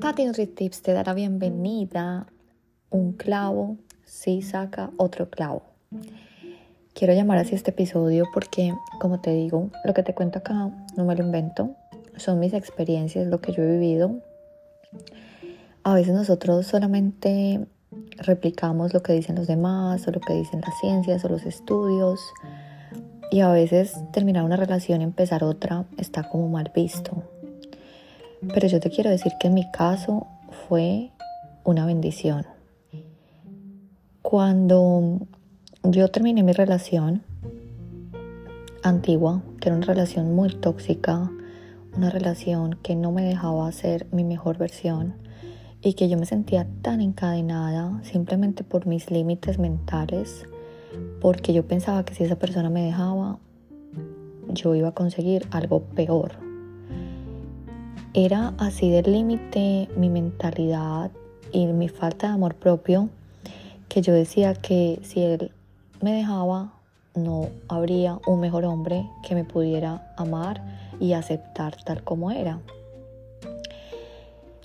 Tati Tips te da la bienvenida. Un clavo sí saca otro clavo. Quiero llamar así este episodio porque, como te digo, lo que te cuento acá no me lo invento. Son mis experiencias, lo que yo he vivido. A veces nosotros solamente replicamos lo que dicen los demás o lo que dicen las ciencias o los estudios. Y a veces terminar una relación y empezar otra está como mal visto. Pero yo te quiero decir que en mi caso fue una bendición. Cuando yo terminé mi relación antigua, que era una relación muy tóxica, una relación que no me dejaba ser mi mejor versión y que yo me sentía tan encadenada simplemente por mis límites mentales, porque yo pensaba que si esa persona me dejaba, yo iba a conseguir algo peor era así del límite mi mentalidad y mi falta de amor propio que yo decía que si él me dejaba no habría un mejor hombre que me pudiera amar y aceptar tal como era.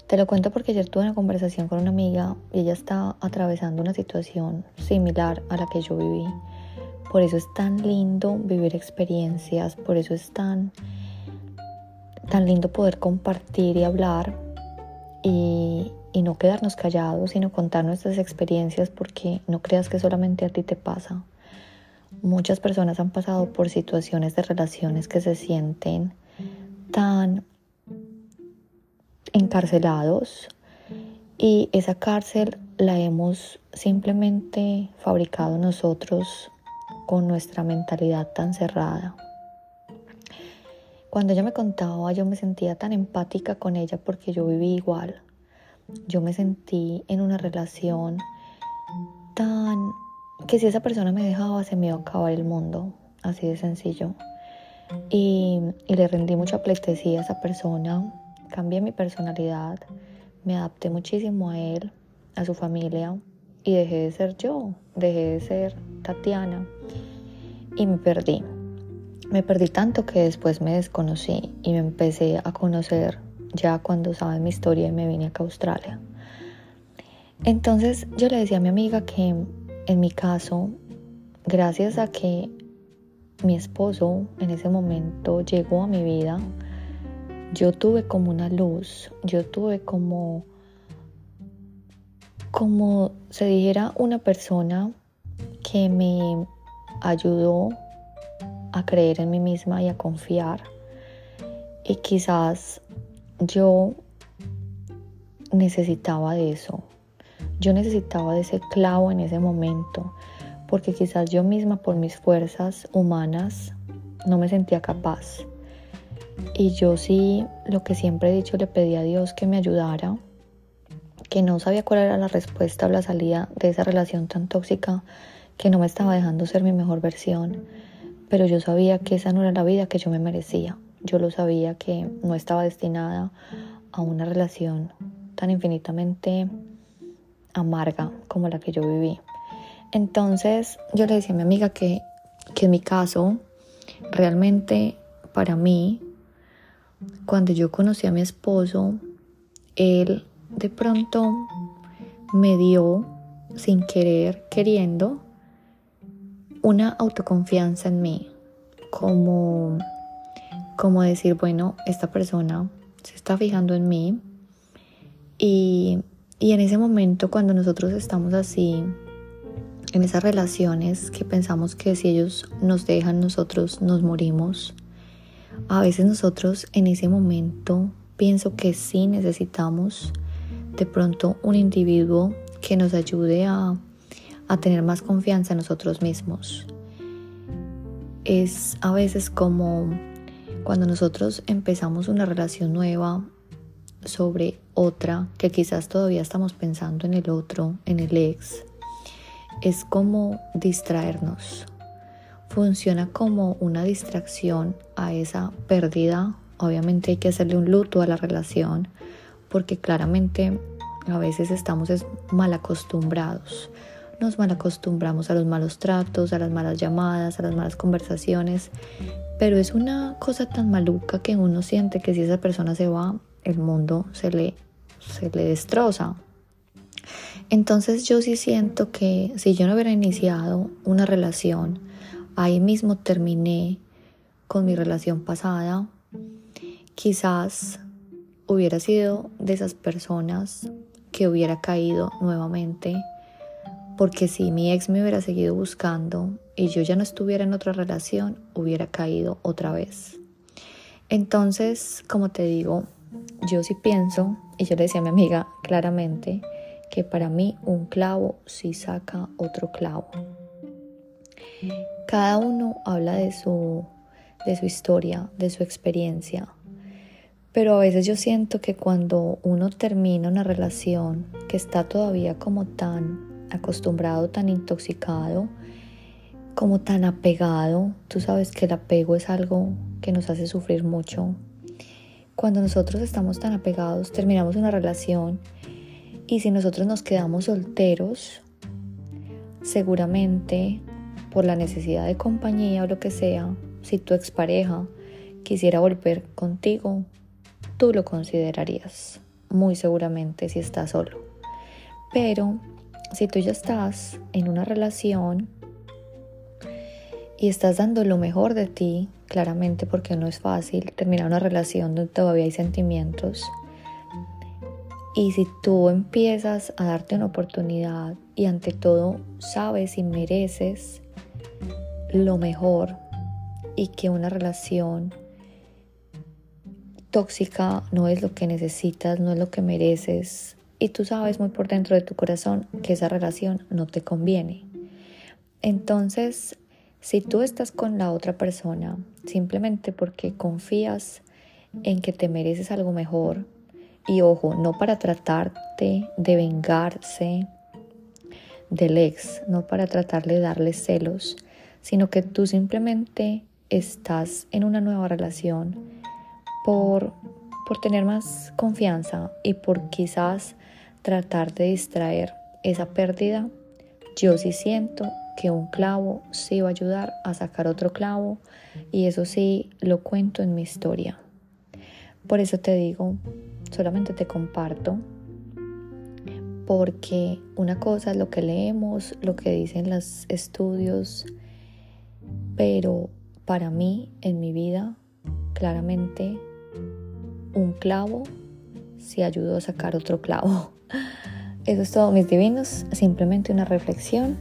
Te lo cuento porque ayer tuve una conversación con una amiga y ella está atravesando una situación similar a la que yo viví. Por eso es tan lindo vivir experiencias, por eso es tan tan lindo poder compartir y hablar y, no quedarnos callados, sino contar nuestras experiencias porque no creas que solamente a ti te pasa. Muchas personas han pasado por situaciones de relaciones que se sienten tan encarcelados y esa cárcel la hemos simplemente fabricado nosotros con nuestra mentalidad tan cerrada. Cuando ella me contaba, yo me sentía tan empática con ella porque yo viví igual. Yo me sentí en una relación tan que si esa persona me dejaba se me iba a acabar el mundo, así de sencillo. Y, le rendí mucha pleitesía a esa persona, cambié mi personalidad, me adapté muchísimo a él, a su familia y dejé de ser yo, dejé de ser Tatiana y me perdí. Me perdí tanto que después me desconocí y me empecé a conocer ya cuando saben mi historia y me vine acá a Australia. Entonces yo le decía a mi amiga que en mi caso, gracias a que mi esposo en ese momento llegó a mi vida, yo tuve como una luz, yo tuve como, como se dijera, una persona que me ayudó a creer en mí misma y a confiar. Y quizás yo necesitaba de eso. Yo necesitaba de ese clavo en ese momento, porque quizás yo misma por mis fuerzas humanas no me sentía capaz. Y yo sí, lo que siempre he dicho, le pedí a Dios que me ayudara, que no sabía cuál era la respuesta o la salida de esa relación tan tóxica que no me estaba dejando ser mi mejor versión pero yo sabía que esa no era la vida que yo me merecía. Yo lo sabía que no estaba destinada a una relación tan infinitamente amarga como la que yo viví. Entonces yo le decía a mi amiga que, que en mi caso, realmente para mí, cuando yo conocí a mi esposo, él de pronto me dio, sin querer, queriendo, una autoconfianza en mí, como, como decir, bueno, esta persona se está fijando en mí y, y en ese momento cuando nosotros estamos así, en esas relaciones que pensamos que si ellos nos dejan, nosotros nos morimos, a veces nosotros en ese momento pienso que sí necesitamos de pronto un individuo que nos ayude a a tener más confianza en nosotros mismos. Es a veces como cuando nosotros empezamos una relación nueva sobre otra que quizás todavía estamos pensando en el otro, en el ex, es como distraernos. Funciona como una distracción a esa pérdida. Obviamente hay que hacerle un luto a la relación porque claramente a veces estamos mal acostumbrados nos mal acostumbramos a los malos tratos, a las malas llamadas, a las malas conversaciones, pero es una cosa tan maluca que uno siente que si esa persona se va, el mundo se le se le destroza. Entonces yo sí siento que si yo no hubiera iniciado una relación, ahí mismo terminé con mi relación pasada, quizás hubiera sido de esas personas que hubiera caído nuevamente, porque si mi ex me hubiera seguido buscando y yo ya no estuviera en otra relación, hubiera caído otra vez. Entonces, como te digo, yo sí pienso, y yo le decía a mi amiga claramente, que para mí un clavo sí saca otro clavo. Cada uno habla de su, de su historia, de su experiencia, pero a veces yo siento que cuando uno termina una relación que está todavía como tan acostumbrado, tan intoxicado, como tan apegado, tú sabes que el apego es algo que nos hace sufrir mucho. Cuando nosotros estamos tan apegados, terminamos una relación y si nosotros nos quedamos solteros, seguramente por la necesidad de compañía o lo que sea, si tu expareja quisiera volver contigo, tú lo considerarías, muy seguramente si estás solo. Pero si tú ya estás en una relación y estás dando lo mejor de ti, claramente porque no es fácil terminar una relación donde todavía hay sentimientos. Y si tú empiezas a darte una oportunidad y ante todo sabes y mereces lo mejor y que una relación tóxica no es lo que necesitas, no es lo que mereces y tú sabes muy por dentro de tu corazón que esa relación no te conviene. Entonces si tú estás con la otra persona simplemente porque confías en que te mereces algo mejor, y ojo, no para tratarte de vengarse del ex, no para tratarle de darle celos, sino que tú simplemente estás en una nueva relación por, por tener más confianza y por quizás tratar de distraer esa pérdida, yo sí siento que un clavo sí va a ayudar a sacar otro clavo y eso sí lo cuento en mi historia. Por eso te digo, solamente te comparto porque una cosa es lo que leemos, lo que dicen los estudios, pero para mí en mi vida claramente un clavo sí ayudó a sacar otro clavo. Eso es todo, mis divinos. Simplemente una reflexión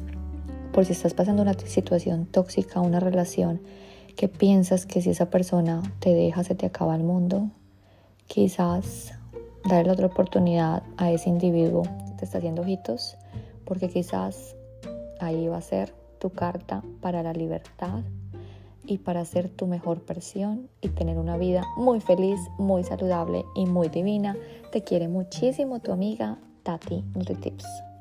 por si estás pasando una situación tóxica, una relación que piensas que si esa persona te deja se te acaba el mundo, quizás darle otra oportunidad a ese individuo que te está haciendo ojitos, porque quizás ahí va a ser tu carta para la libertad y para ser tu mejor versión y tener una vida muy feliz, muy saludable y muy divina. Te quiere muchísimo tu amiga Tati NutriTips.